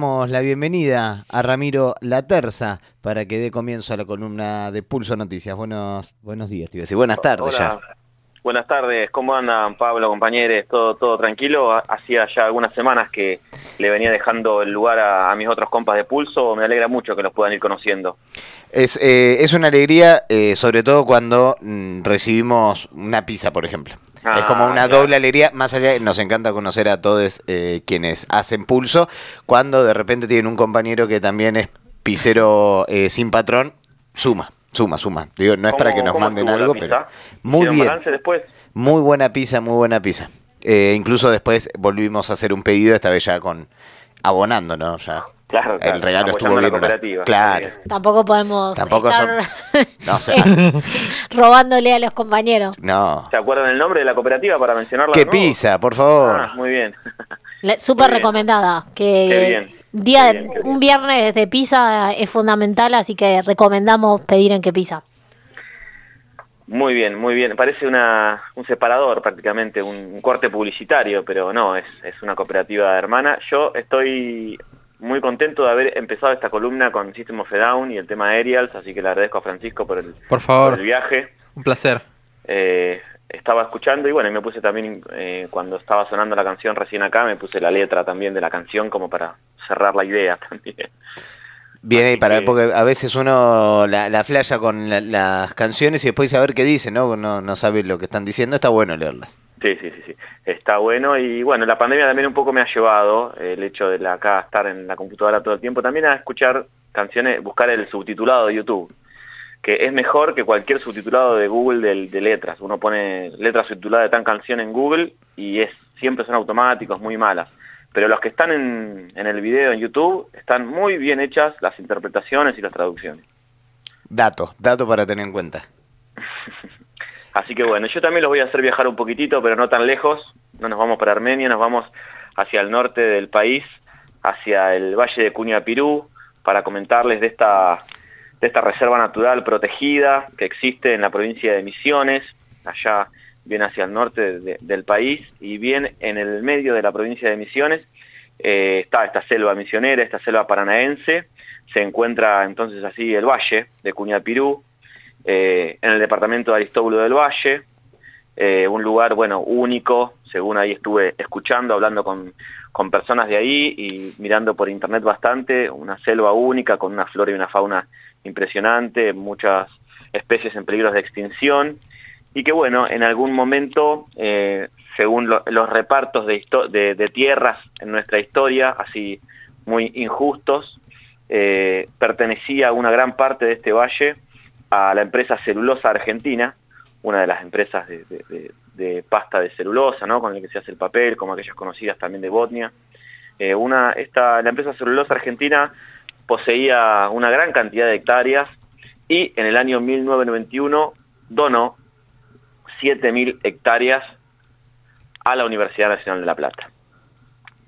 Damos la bienvenida a Ramiro La Terza para que dé comienzo a la columna de Pulso Noticias. Buenos, buenos días, te Buenas tardes ya. Buenas tardes, ¿cómo andan Pablo, compañeros? ¿Todo, todo tranquilo? Hacía ya algunas semanas que le venía dejando el lugar a, mis otros compas de Pulso, me alegra mucho que los puedan ir conociendo. Es, eh, es una alegría, eh, sobre todo cuando mm, recibimos una pizza, por ejemplo es como una ah, doble alegría, más allá, nos encanta conocer a todos eh, quienes hacen pulso, cuando de repente tienen un compañero que también es pisero eh, sin patrón, suma, suma, suma. Digo, no es para que nos manden algo, pero muy bien. Después? Muy buena pizza, muy buena pizza. Eh, incluso después volvimos a hacer un pedido, esta vez ya con abonando, ¿no? Ya Claro, el regalo estuvo bien. Claro. Tampoco podemos Tampoco estar robándole a los compañeros. No. ¿Se acuerdan el nombre de la cooperativa para mencionarla? Que pisa, por favor. Ah, muy bien. Súper recomendada. Que Día, un viernes de pizza es fundamental, así que recomendamos pedir en que pisa. Muy bien, muy bien. Parece una, un separador prácticamente, un corte publicitario, pero no, es, es una cooperativa hermana. Yo estoy muy contento de haber empezado esta columna con System of a Down y el tema Aerials, así que le agradezco a Francisco por el, por favor. el viaje. Un placer. Eh, estaba escuchando y bueno, me puse también, eh, cuando estaba sonando la canción recién acá, me puse la letra también de la canción como para cerrar la idea también. Bien, para, porque a veces uno la, la flasha con las canciones y después saber qué dice, ¿no? ¿no? No sabe lo que están diciendo, está bueno leerlas. Sí, sí, sí, sí, está bueno y bueno, la pandemia también un poco me ha llevado, el hecho de acá estar en la computadora todo el tiempo, también a escuchar canciones, buscar el subtitulado de YouTube, que es mejor que cualquier subtitulado de Google de, letras. Uno pone letras subtituladas de tan canción en Google y es siempre son automáticos, muy malas pero los que están en, el video en YouTube están muy bien hechas las interpretaciones y las traducciones. Dato, dato para tener en cuenta. Así que bueno, yo también los voy a hacer viajar un poquitito, pero no tan lejos. No nos vamos para Armenia, nos vamos hacia el norte del país, hacia el valle de Cuñapirú, para comentarles de esta, de esta reserva natural protegida que existe en la provincia de Misiones, allá bien hacia el norte del país y bien en el medio de la provincia de Misiones eh, está esta selva misionera, esta selva paranaense, se encuentra entonces así el valle de Cuñapirú, eh, en el departamento de Aristóbulo del Valle, eh, un lugar, bueno, único, según ahí estuve escuchando, hablando con, con personas de ahí y mirando por internet bastante, una selva única con una flora y una fauna impresionante, muchas especies en peligro de extinción, y que bueno, en algún momento, eh, según los repartos de, tierras en nuestra historia, así muy injustos, eh, pertenecía una gran parte de este valle a la empresa Celulosa Argentina, una de las empresas de, pasta de celulosa, ¿no? con el que se hace el papel, como aquellas conocidas también de Botnia. Eh, una, esta, la empresa Celulosa Argentina poseía una gran cantidad de hectáreas y en el año 1991 donó 7.000 hectáreas a la Universidad Nacional de La Plata.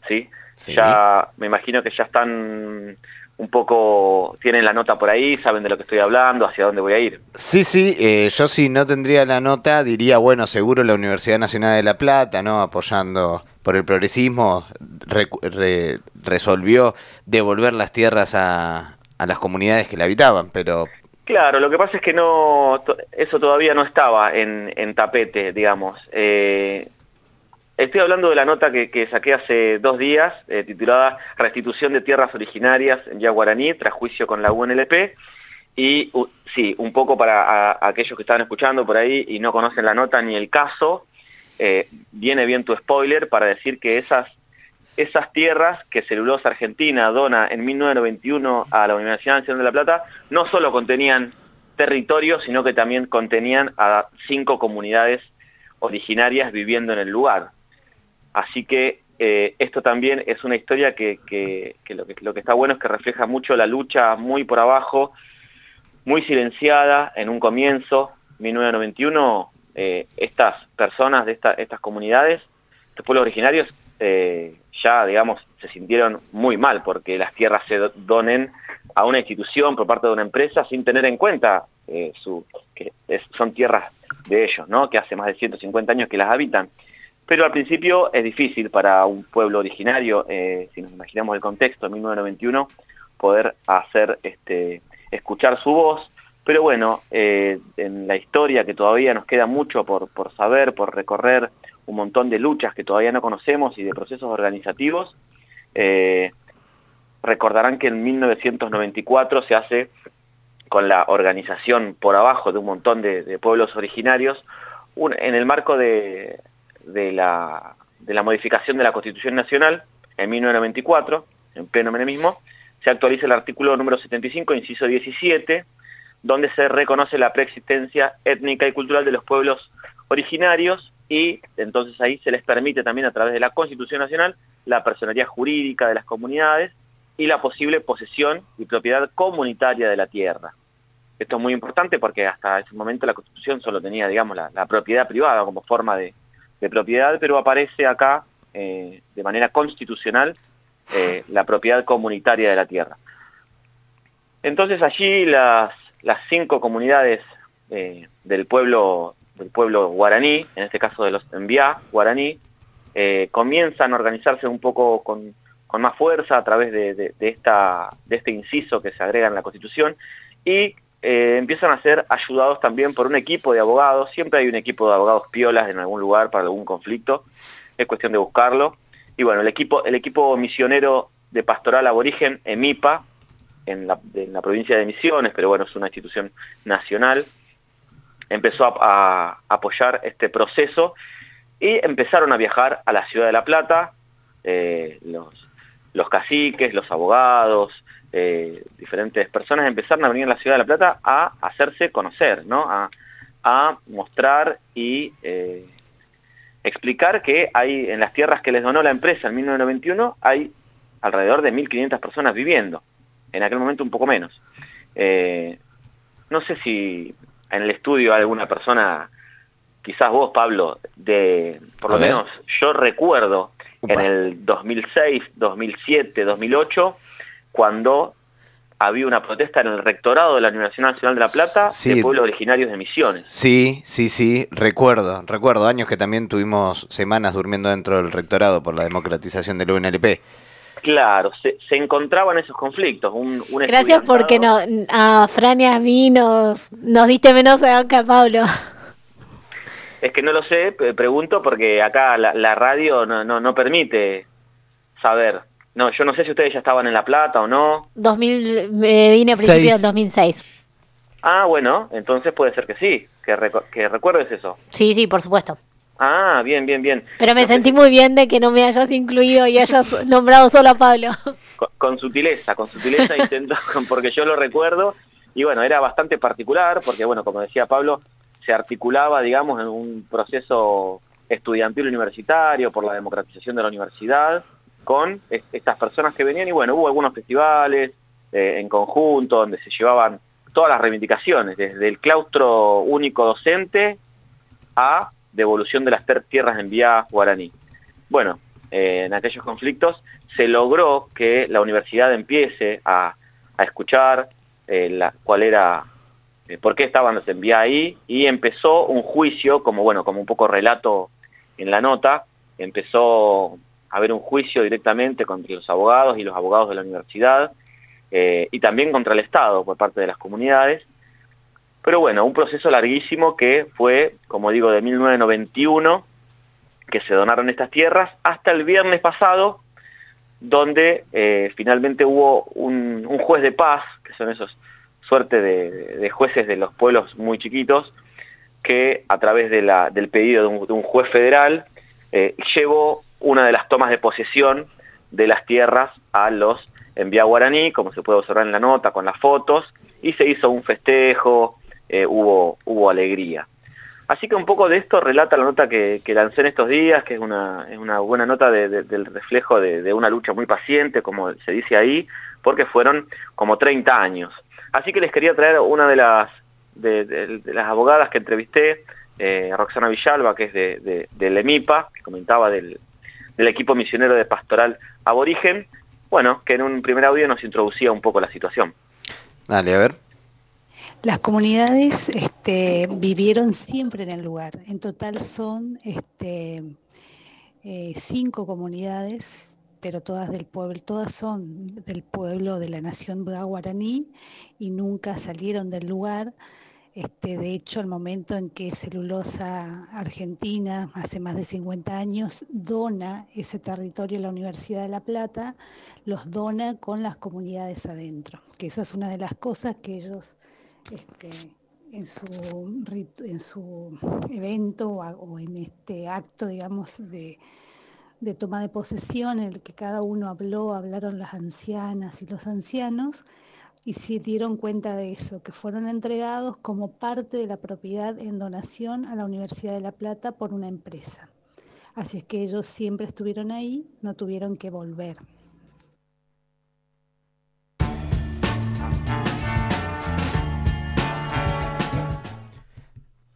¿Sí? Ya me imagino que ya están un poco, tienen la nota por ahí, saben de lo que estoy hablando, hacia dónde voy a ir. Sí, sí, eh, yo si no tendría la nota diría, bueno, seguro la Universidad Nacional de La Plata, ¿no? Apoyando por el progresismo, resolvió devolver las tierras a, a las comunidades que la habitaban, pero Claro, lo que pasa es que no, eso todavía no estaba en, tapete, digamos. Eh, estoy hablando de la nota que, saqué hace dos días, eh, titulada Restitución de tierras originarias en Yaguaraní, tras juicio con la UNLP. Y sí, un poco para aquellos que estaban escuchando por ahí y no conocen la nota ni el caso, eh, viene bien tu spoiler para decir que esas esas tierras que Celulosa Argentina dona en 1991 a la Universidad Nacional de La Plata no solo contenían territorio, sino que también contenían a cinco comunidades originarias viviendo en el lugar. Así que eh, esto también es una historia que, lo que, está bueno es que refleja mucho la lucha muy por abajo, muy silenciada en un comienzo, 1991, eh, estas personas de estas comunidades, estos pueblos originarios, eh, ya, digamos, se sintieron muy mal porque las tierras se donen a una institución por parte de una empresa sin tener en cuenta eh, su, que son tierras de ellos, ¿no? que hace más de 150 años que las habitan. pero al principio es difícil para un pueblo originario, eh, si nos imaginamos el contexto de 1991, poder hacer este, escuchar su voz, pero bueno, en la historia que todavía nos queda mucho por, por saber, por recorrer, un montón de luchas que todavía no conocemos y de procesos organizativos, eh, recordarán que en 1994 se hace con la organización por abajo de un montón de, pueblos originarios, en el marco de, la, de, la, modificación de la Constitución Nacional, en 1994, en pleno menemismo, se actualiza el artículo número 75, inciso 17, donde se reconoce la preexistencia étnica y cultural de los pueblos originarios y entonces ahí se les permite también a través de la Constitución Nacional la personalidad jurídica de las comunidades y la posible posesión y propiedad comunitaria de la tierra. Esto es muy importante porque hasta ese momento la Constitución solo tenía, digamos, la, propiedad privada como forma de, propiedad, pero aparece acá eh, de manera constitucional eh, la propiedad comunitaria de la tierra. Entonces allí las, cinco comunidades eh, del, pueblo, del pueblo guaraní, en este caso de los enviá guaraní, eh, comienzan a organizarse un poco con, más fuerza a través de, esta, de este inciso que se agrega en la Constitución y empiezan a ser ayudados también por un equipo de abogados, siempre hay un equipo de abogados piolas en algún lugar para algún conflicto, es cuestión de buscarlo, y bueno, el equipo, el equipo misionero de pastoral aborigen, EMIPA, en la, provincia de Misiones, pero bueno, es una institución nacional, empezó a, apoyar este proceso y empezaron a viajar a la ciudad de La Plata, eh, los, caciques, los abogados, eh, diferentes personas empezaron a venir a la ciudad de La Plata a hacerse conocer, ¿no? a, mostrar y eh, explicar que hay en las tierras que les donó la empresa en 1991 hay alrededor de 1.500 personas viviendo, en aquel momento un poco menos. No sé si en el estudio alguna persona, quizás vos Pablo, de por lo menos yo recuerdo en el 2006, 2007, 2008, cuando había una protesta en el rectorado de la Universidad Nacional de La Plata de pueblos originarios de Misiones. Sí, sí, sí, recuerdo, recuerdo años que también tuvimos semanas durmiendo dentro del rectorado por la democratización del UNLP. Claro, se, encontraban esos conflictos. Un, Gracias porque no, a Fran y a mí nos, nos diste menos acá, a Pablo. Es que no lo sé, pregunto porque acá la, radio no, no, no permite saber. No, yo no sé si ustedes ya estaban en La Plata o no. 2000, me vine a principios del 2006. Ah, bueno, entonces puede ser que sí, que, que recuerdes eso. Sí, sí, por supuesto. Ah, bien, bien, bien. Pero me sentí muy bien de que no me hayas incluido y hayas nombrado solo a Pablo. Con, sutileza, con sutileza intento, porque yo lo recuerdo. Y bueno, era bastante particular porque, bueno, como decía Pablo, se articulaba, digamos, en un proceso estudiantil universitario por la democratización de la universidad con estas personas que venían y bueno, hubo algunos festivales eh, en conjunto donde se llevaban todas las reivindicaciones, desde el claustro único docente a devolución de las tierras en vía guaraní. Bueno, eh, en aquellos conflictos se logró que la universidad empiece a, escuchar eh, la, cuál era, por qué estaban los envía ahí, y empezó un juicio, como bueno, como un poco relato en la nota, empezó haber un juicio directamente contra los abogados y los abogados de la universidad, eh, y también contra el Estado por parte de las comunidades. Pero bueno, un proceso larguísimo que fue, como digo, de 1991, que se donaron estas tierras, hasta el viernes pasado, donde eh, finalmente hubo un, juez de paz, que son esos suerte de, jueces de los pueblos muy chiquitos, que a través del pedido de un, juez federal eh, llevó una de las tomas de posesión de las tierras a los envía guaraní, como se puede observar en la nota con las fotos, y se hizo un festejo, eh, hubo, hubo alegría. Así que un poco de esto relata la nota que, lancé en estos días, que es una, es una buena nota del reflejo de, una lucha muy paciente, como se dice ahí, porque fueron como 30 años. Así que les quería traer una de las, de, las abogadas que entrevisté, eh, Roxana Villalba, que es de, del que comentaba del, del equipo misionero de pastoral aborigen, bueno, que en un primer audio nos introducía un poco la situación. Dale, a ver. Las comunidades este, vivieron siempre en el lugar. En total son este, eh, cinco comunidades, pero todas del pueblo, todas son del pueblo de la nación guaraní y nunca salieron del lugar. Este, de hecho, al momento en que Celulosa Argentina, hace más de 50 años, dona ese territorio a la Universidad de La Plata, los dona con las comunidades adentro, que esa es una de las cosas que ellos este, en, su, en su evento o en este acto, digamos, de, de toma de posesión en el que cada uno habló, hablaron las ancianas y los ancianos, y se dieron cuenta de eso, que fueron entregados como parte de la propiedad en donación a la Universidad de La Plata por una empresa. Así es que ellos siempre estuvieron ahí, no tuvieron que volver.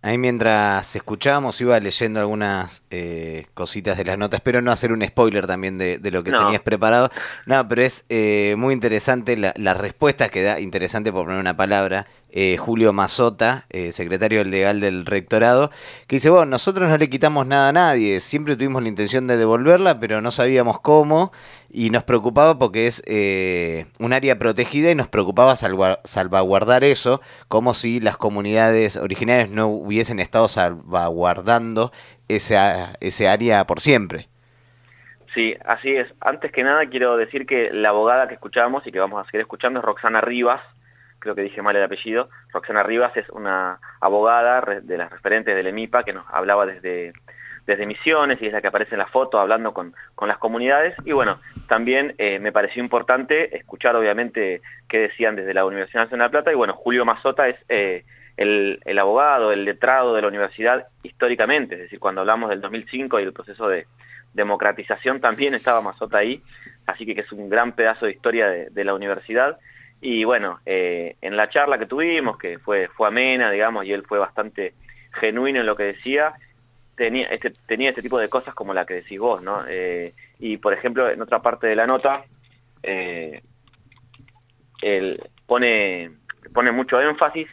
Ahí mientras escuchábamos iba leyendo algunas eh, cositas de las notas. Espero no hacer un spoiler también de, lo que tenías preparado. No, pero es eh, muy interesante la, la, respuesta que da, interesante por poner una palabra, eh, Julio Mazota, eh, secretario legal del rectorado, que dice, bueno, nosotros no le quitamos nada a nadie, siempre tuvimos la intención de devolverla, pero no sabíamos cómo, y nos preocupaba porque es eh, un área protegida y nos preocupaba salvaguardar eso, como si las comunidades originarias no hubiesen estado salvaguardando esa, ese área por siempre. Sí, así es. Antes que nada quiero decir que la abogada que escuchamos y que vamos a seguir escuchando es Roxana Rivas, creo que dije mal el apellido, Roxana Rivas es una abogada de las referentes del EMIPA que nos hablaba desde, desde Misiones y es la que aparece en la foto hablando con, las comunidades. Y bueno, también eh, me pareció importante escuchar obviamente qué decían desde la Universidad Nacional de Plata y bueno, Julio Mazota es eh, el, el, abogado, el letrado de la universidad históricamente, es decir, cuando hablamos del 2005 y el proceso de democratización también estaba Mazota ahí, así que, es un gran pedazo de historia de la universidad. Y bueno, eh, en la charla que tuvimos, que fue, fue amena, digamos, y él fue bastante genuino en lo que decía, tenía este, tenía este tipo de cosas como la que decís vos, ¿no? Eh, y por ejemplo, en otra parte de la nota, eh, él pone, pone mucho énfasis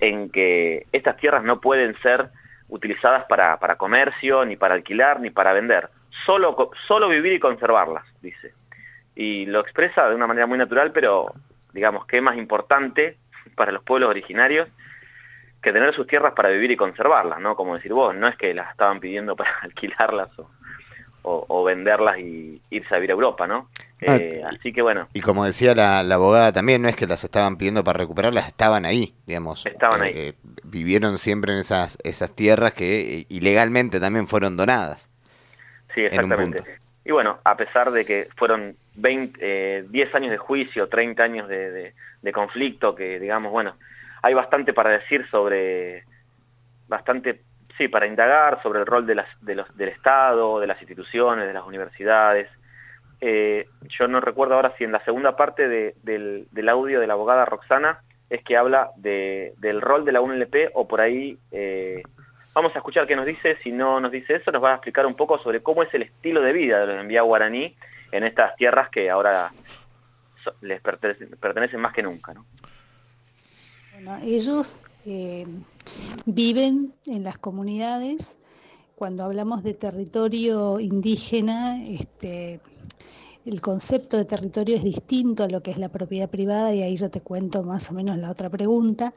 en que estas tierras no pueden ser utilizadas para, para comercio, ni para alquilar, ni para vender. Solo, solo vivir y conservarlas, dice. Y lo expresa de una manera muy natural, pero digamos, qué más importante para los pueblos originarios que tener sus tierras para vivir y conservarlas, ¿no? Como decir vos, no es que las estaban pidiendo para alquilarlas o, venderlas y irse a vivir a Europa, ¿no? Ah, eh, así que bueno. Y como decía la, abogada también, no es que las estaban pidiendo para recuperarlas, estaban ahí, digamos. Estaban ahí. Eh, vivieron siempre en esas, esas tierras que ilegalmente también fueron donadas. Sí, exactamente. Y bueno, a pesar de que fueron 20, 10 eh, años de juicio, 30 años de, conflicto, que digamos, bueno, hay bastante para decir sobre, bastante, sí, para indagar sobre el rol de las, del Estado, de las instituciones, de las universidades. Eh, yo no recuerdo ahora si en la segunda parte del, audio de la abogada Roxana es que habla de, del rol de la UNLP o por ahí eh, Vamos a escuchar qué nos dice, si no nos dice eso, nos va a explicar un poco sobre cómo es el estilo de vida de los envía guaraní en estas tierras que ahora les pertenecen, más que nunca. ellos eh, viven en las comunidades. Cuando hablamos de territorio indígena, este, el concepto de territorio es distinto a lo que es la propiedad privada y ahí yo te cuento más o menos la otra pregunta.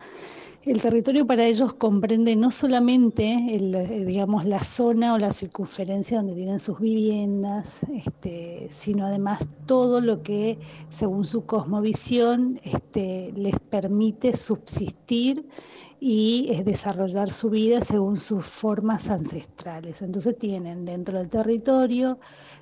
El territorio para ellos comprende no solamente eh, digamos, la zona o la circunferencia donde tienen sus viviendas, este, sino además todo lo que, según su cosmovisión, este, les permite subsistir y es desarrollar su vida según sus formas ancestrales. Entonces tienen dentro del territorio,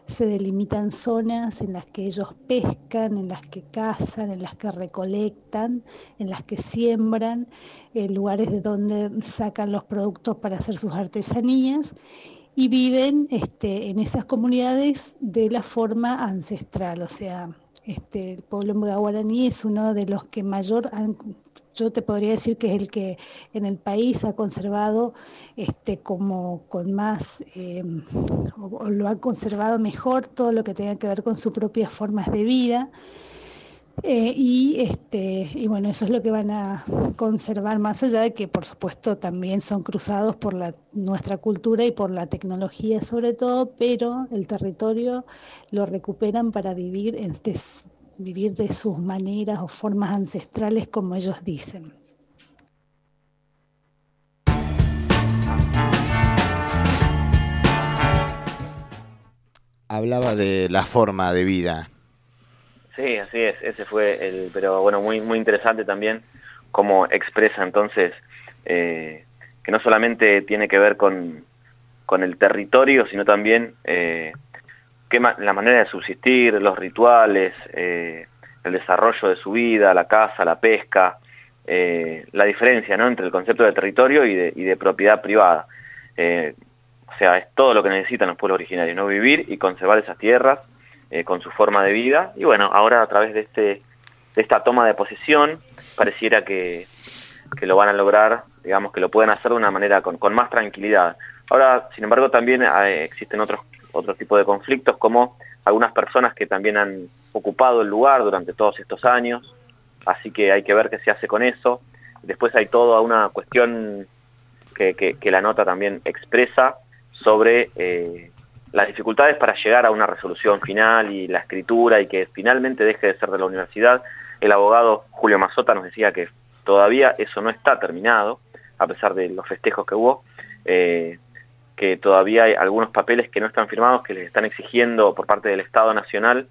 se delimitan zonas en las que ellos pescan, en las que cazan, en las que recolectan, en las que siembran, eh, lugares de donde sacan los productos para hacer sus artesanías y viven este, en esas comunidades de la forma ancestral, o sea, este, el pueblo guaraní es uno de los que mayor yo te podría decir que es el que en el país ha conservado este, como con más, eh, o, lo ha conservado mejor todo lo que tenga que ver con sus propias formas de vida. Eh, y, este, y bueno, eso es lo que van a conservar, más allá de que por supuesto también son cruzados por la, nuestra cultura y por la tecnología sobre todo, pero el territorio lo recuperan para vivir, vivir de sus maneras o formas ancestrales como ellos dicen. Hablaba de la forma de vida Sí, así es, ese fue el, pero bueno, muy, muy interesante también cómo expresa entonces eh, que no solamente tiene que ver con, el territorio, sino también eh, la manera de subsistir, los rituales, eh, el desarrollo de su vida, la caza, la pesca, la diferencia ¿no? entre el concepto de territorio y de, propiedad privada. o sea, es todo lo que necesitan los pueblos originarios, ¿no? vivir y conservar esas tierras eh, con su forma de vida. Y bueno, ahora a través de, este, de esta toma de posesión pareciera que, lo van a lograr, digamos que lo pueden hacer de una manera con, más tranquilidad. Ahora, sin embargo, también eh, existen otros, otros tipos de conflictos como algunas personas que también han ocupado el lugar durante todos estos años, así que hay que ver qué se hace con eso. Después hay toda una cuestión que, la nota también expresa sobre eh, las dificultades para llegar a una resolución final y la escritura y que finalmente deje de ser de la universidad. El abogado Julio Mazota nos decía que todavía eso no está terminado, a pesar de los festejos que hubo, eh, que todavía hay algunos papeles que no están firmados, que les están exigiendo por parte del Estado Nacional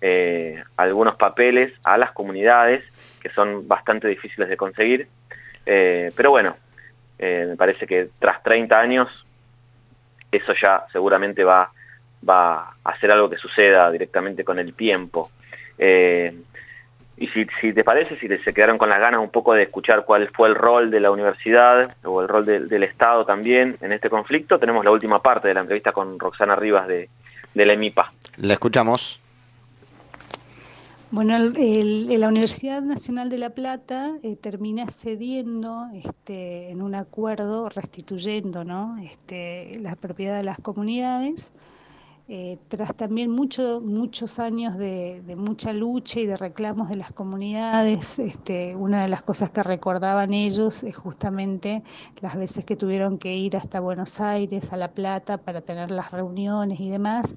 eh, algunos papeles a las comunidades que son bastante difíciles de conseguir. Eh, pero bueno, me parece que tras 30 años eso ya seguramente va, va a ser algo que suceda directamente con el tiempo. Eh, y si, te parece, si se quedaron con las ganas un poco de escuchar cuál fue el rol de la universidad o el rol del Estado también en este conflicto, tenemos la última parte de la entrevista con Roxana Rivas de, de la EMIPA. La escuchamos. Bueno, la Universidad Nacional de La Plata eh, termina cediendo este, en un acuerdo, restituyendo ¿no? este, la propiedad de las comunidades, eh, tras también mucho, muchos años de, mucha lucha y de reclamos de las comunidades. Este, una de las cosas que recordaban ellos es justamente las veces que tuvieron que ir hasta Buenos Aires, a La Plata, para tener las reuniones y demás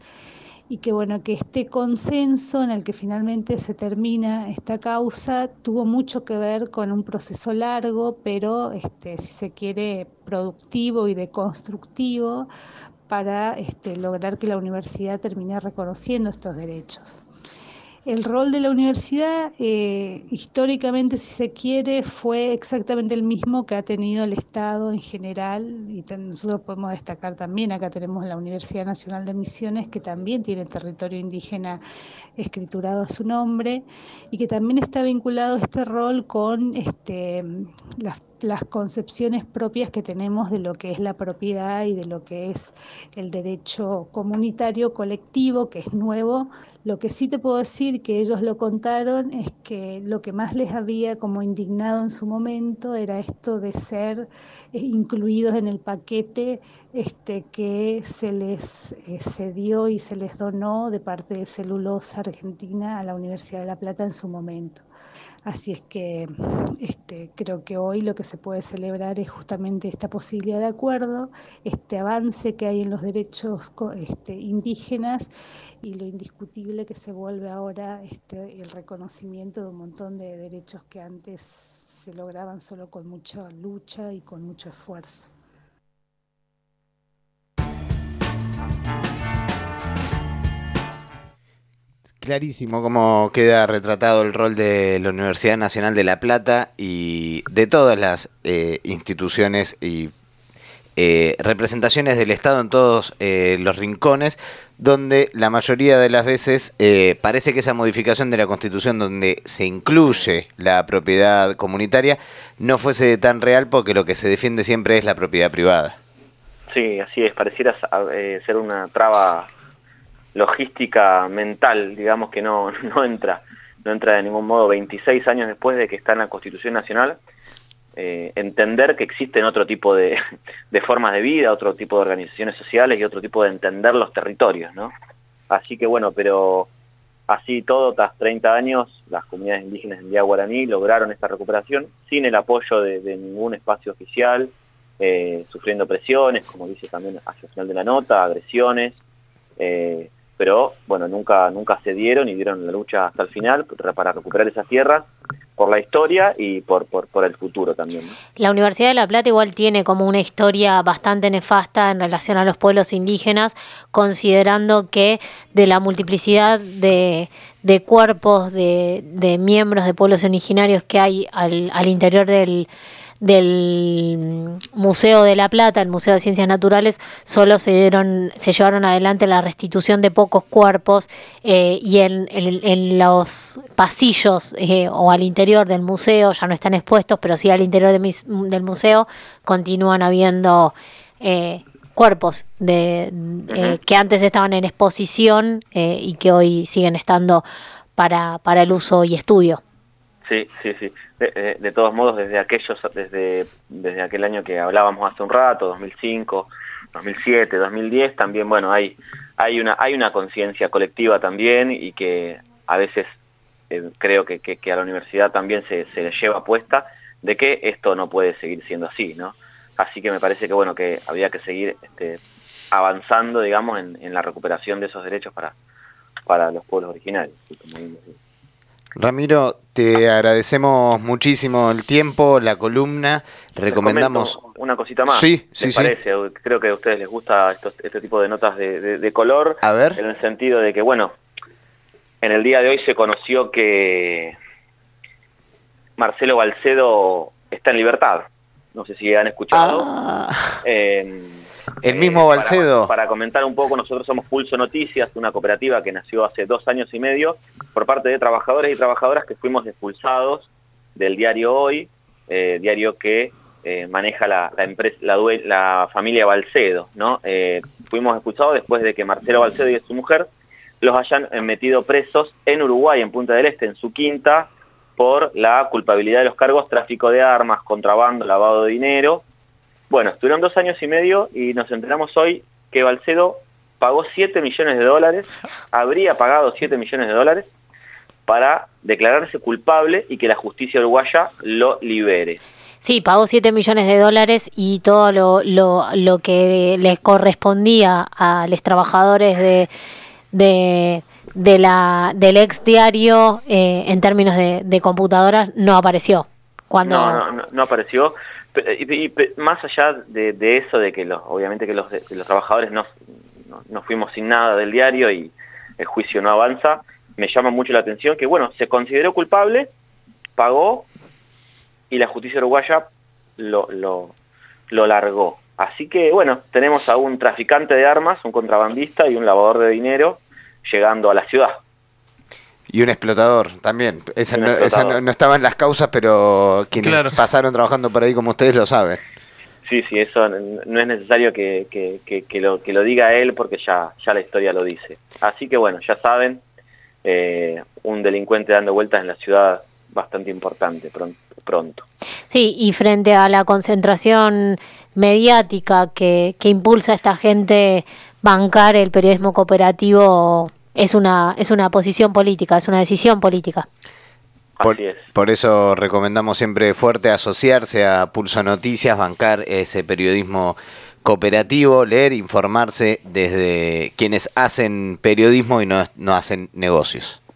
y que bueno, que este consenso en el que finalmente se termina esta causa tuvo mucho que ver con un proceso largo, pero este, si se quiere productivo y deconstructivo para este, lograr que la universidad termine reconociendo estos derechos. El rol de la universidad, eh, históricamente, si se quiere, fue exactamente el mismo que ha tenido el Estado en general, y nosotros podemos destacar también, acá tenemos la Universidad Nacional de Misiones, que también tiene territorio indígena escriturado a su nombre, y que también está vinculado este rol con este, las las concepciones propias que tenemos de lo que es la propiedad y de lo que es el derecho comunitario colectivo, que es nuevo. Lo que sí te puedo decir que ellos lo contaron es que lo que más les había como indignado en su momento era esto de ser eh, incluidos en el paquete este, que se les eh, cedió y se les donó de parte de Celulosa Argentina a la Universidad de La Plata en su momento. Así es que este, creo que hoy lo que se puede celebrar es justamente esta posibilidad de acuerdo, este avance que hay en los derechos este, indígenas y lo indiscutible que se vuelve ahora este, el reconocimiento de un montón de derechos que antes se lograban solo con mucha lucha y con mucho esfuerzo. Clarísimo cómo queda retratado el rol de la Universidad Nacional de La Plata y de todas las eh, instituciones y eh, representaciones del Estado en todos eh, los rincones, donde la mayoría de las veces parece que esa modificación de la Constitución donde se incluye la propiedad comunitaria no fuese tan real porque lo que se defiende siempre es la propiedad privada. Sí, así es, pareciera ser una traba logística mental, digamos que no, no entra, no entra de ningún modo 26 años después de que está en la Constitución Nacional, eh, entender que existen otro tipo de, formas de vida, otro tipo de organizaciones sociales y otro tipo de entender los territorios, ¿no? Así que bueno, pero Así todo, tras 30 años, las comunidades indígenas en Día Guaraní lograron esta recuperación sin el apoyo de, ningún espacio oficial, eh, sufriendo presiones, como dice también hacia el final de la nota, agresiones, eh, pero bueno, nunca, nunca se dieron y dieron la lucha hasta el final para recuperar esas tierras por la historia y por, por, el futuro también. La Universidad de La Plata igual tiene como una historia bastante nefasta en relación a los pueblos indígenas, considerando que de la multiplicidad de, de cuerpos de, de, miembros de pueblos originarios que hay al, al interior del del Museo de la Plata, el Museo de Ciencias Naturales, solo se dieron, se llevaron adelante la restitución de pocos cuerpos eh, y en, en, los pasillos eh, o al interior del museo ya no están expuestos, pero sí al interior del museo continúan habiendo eh, cuerpos de, que antes estaban en exposición y que hoy siguen estando para, para el uso y estudio. Sí, sí, sí. De, todos modos, desde aquellos, desde, desde aquel año que hablábamos hace un rato, 2005, 2007, 2010, también, bueno, hay, hay una, hay una conciencia colectiva también y que a veces eh, creo que, que, a la universidad también se, se le lleva puesta de que esto no puede seguir siendo así, ¿no? Así que me parece que, bueno, que había que seguir este, avanzando, digamos, en, la recuperación de esos derechos para, para los pueblos originarios. Ramiro, te agradecemos muchísimo el tiempo, la columna. Recomendamos. Una cosita más. Sí, sí, sí. parece? Creo que a ustedes les gusta este tipo de notas de, color. A ver. En el sentido de que, bueno, en el día de hoy se conoció que Marcelo Balcedo está en libertad. No sé si han escuchado. Ah. El mismo eh, Balcedo. Para, comentar un poco, nosotros somos Pulso Noticias, una cooperativa que nació hace dos años y medio por parte de trabajadores y trabajadoras que fuimos expulsados del diario Hoy, eh, diario que eh, maneja la, empresa, la, familia Balcedo. ¿no? fuimos expulsados después de que Marcelo Balcedo y su mujer los hayan metido presos en Uruguay, en Punta del Este, en su quinta, por la culpabilidad de los cargos tráfico de armas, contrabando, lavado de dinero bueno, estuvieron dos años y medio y nos enteramos hoy que Balcedo pagó 7 millones de dólares, habría pagado 7 millones de dólares para declararse culpable y que la justicia uruguaya lo libere. Sí, pagó 7 millones de dólares y todo lo, lo, lo que les correspondía a los trabajadores de, de, de la, del ex diario eh, en términos de, de, computadoras no apareció. Cuando... No, no, no apareció. Y, más allá de, eso, de que obviamente que los, los trabajadores no, no, fuimos sin nada del diario y el juicio no avanza, me llama mucho la atención que, bueno, se consideró culpable, pagó y la justicia uruguaya lo, lo, lo largó. Así que, bueno, tenemos a un traficante de armas, un contrabandista y un lavador de dinero llegando a la ciudad. Y un explotador también. Esa, no, estaba en las causas, pero quienes pasaron trabajando por ahí como ustedes lo saben. Sí, sí, eso no es necesario que, lo, que lo diga él porque ya, ya la historia lo dice. Así que bueno, ya saben, eh, un delincuente dando vueltas en la ciudad bastante importante pronto. Sí, y frente a la concentración mediática que, que impulsa a esta gente bancar el periodismo cooperativo es una, es una posición política, es una decisión política. Por, por, eso recomendamos siempre fuerte asociarse a Pulso Noticias, bancar ese periodismo cooperativo, leer, informarse desde quienes hacen periodismo y no, no hacen negocios.